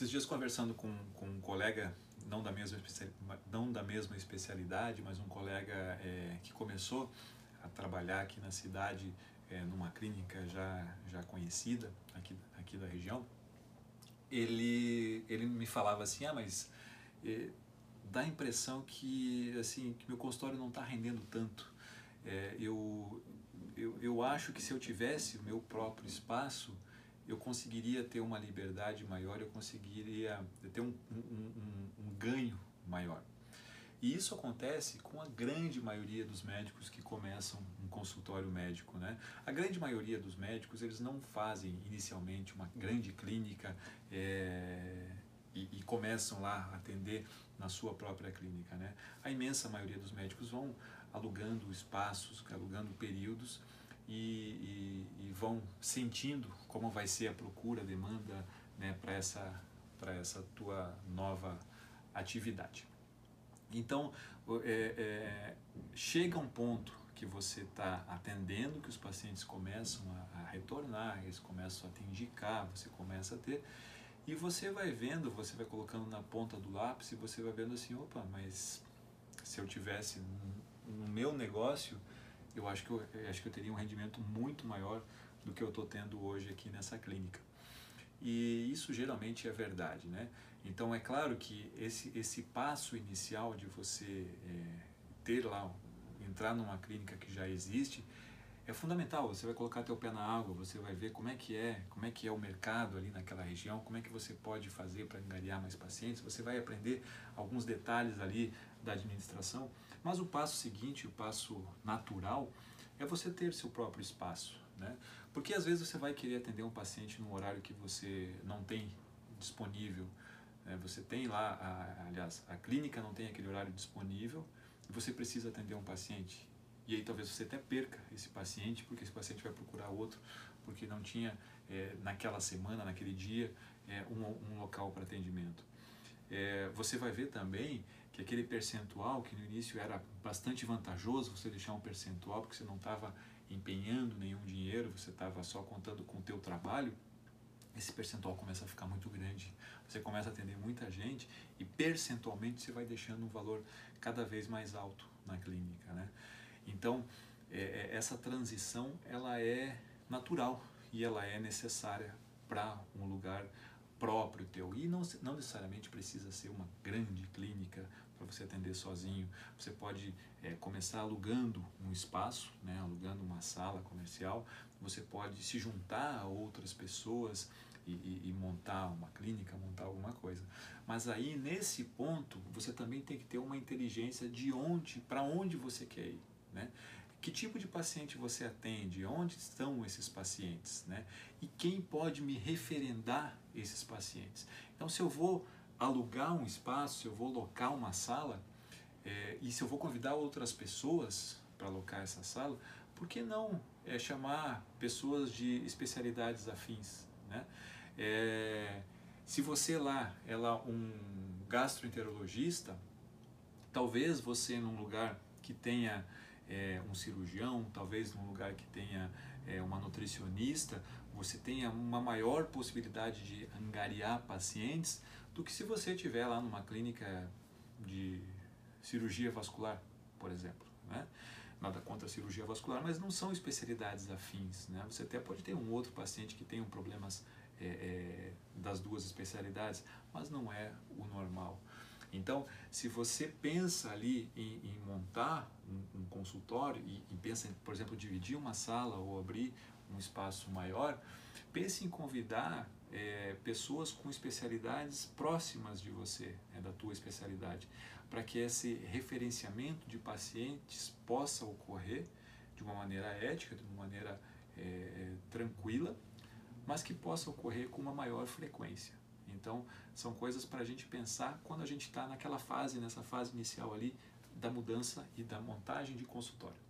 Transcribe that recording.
Esses dias conversando com, com um colega, não da mesma, não da mesma especialidade, mas um colega é, que começou a trabalhar aqui na cidade é, numa clínica já, já conhecida aqui, aqui da região, ele, ele me falava assim, ah, mas é, dá a impressão que, assim, que meu consultório não está rendendo tanto. É, eu, eu, eu acho que se eu tivesse o meu próprio espaço, eu conseguiria ter uma liberdade maior, eu conseguiria ter um, um, um, um ganho maior. E isso acontece com a grande maioria dos médicos que começam um consultório médico, né? A grande maioria dos médicos, eles não fazem inicialmente uma grande clínica é, e, e, começam lá a atender na sua própria clínica, né? A imensa maioria dos médicos vão alugando espaços, alugando períodos e, e, e vão sentindo como vai ser a procura, a demanda né, para essa, essa tua nova atividade. Então, é, é, chega um ponto que você está atendendo, que os pacientes começam a, a, retornar, eles começam a te indicar, você começa a ter, e você vai vendo, você vai colocando na ponta do lápis e você vai vendo assim, opa, mas se eu tivesse no meu negócio, eu acho que eu, eu acho que eu teria um rendimento muito maior do que eu estou tendo hoje aqui nessa clínica. E isso geralmente é verdade, né? Então é claro que esse, esse passo inicial de você é, ter lá, entrar numa clínica que já existe, é fundamental. Você vai colocar teu pé na água, você vai ver como é que é, como é que é o mercado ali naquela região, como é que você pode fazer para angariar mais pacientes. Você vai aprender alguns detalhes ali da administração. Mas o passo seguinte, o passo natural, é você ter seu próprio espaço, né? Porque às vezes você vai querer atender um paciente num horário que você não tem disponível. Né? Você tem lá, a, aliás, a clínica não tem aquele horário disponível você precisa atender um paciente. E aí talvez você até perca esse paciente, porque esse paciente vai procurar outro, porque não tinha é, naquela semana, naquele dia, é, um, um local para atendimento. É, você vai ver também que aquele percentual que no início era bastante vantajoso você deixar um percentual porque você não estava empenhando nenhum dinheiro, você estava só contando com o teu trabalho, esse percentual começa a ficar muito grande. Você começa a atender muita gente e percentualmente você vai deixando um valor cada vez mais alto na clínica, né? Então, é, é essa transição ela é natural e ela é necessária para um lugar próprio teu. E não, não necessariamente precisa ser uma grande clínica para você atender sozinho. Você pode é, começar alugando um espaço, né, alugando uma sala comercial. Você pode se juntar a outras pessoas e, e, e montar uma clínica, montar alguma coisa. Mas aí, nesse ponto, você também tem que ter uma inteligência de onde, para onde você quer ir. Né? Que tipo de paciente você atende? Onde estão esses pacientes? Né? E quem pode me referendar esses pacientes? Então, se eu vou alugar um espaço, se eu vou locar uma sala, é, e se eu vou convidar outras pessoas para alocar essa sala, por que não é, chamar pessoas de especialidades afins? Né? É, se você lá é lá um gastroenterologista, talvez você num lugar que tenha é, um cirurgião, talvez num lugar que tenha é, uma nutricionista, você tenha uma maior possibilidade de angariar pacientes do que se você estiver lá numa clínica de cirurgia vascular, por exemplo. Né? Nada contra a cirurgia vascular, mas não são especialidades afins. Né? Você até pode ter um outro paciente que tenha problemas é, é, das duas especialidades, mas não é o normal. Então, se você pensa ali em, em montar um consultório e, e, pensa, em, por exemplo, dividir uma sala ou abrir um espaço maior, pense em convidar é, pessoas com especialidades próximas de você, é, da tua especialidade, para que esse referenciamento de pacientes possa ocorrer de uma maneira ética, de uma maneira é tranquila, mas que possa ocorrer com uma maior frequência. Então, são coisas para a gente pensar quando a gente está naquela fase, nessa fase inicial ali da mudança e da montagem de consultório.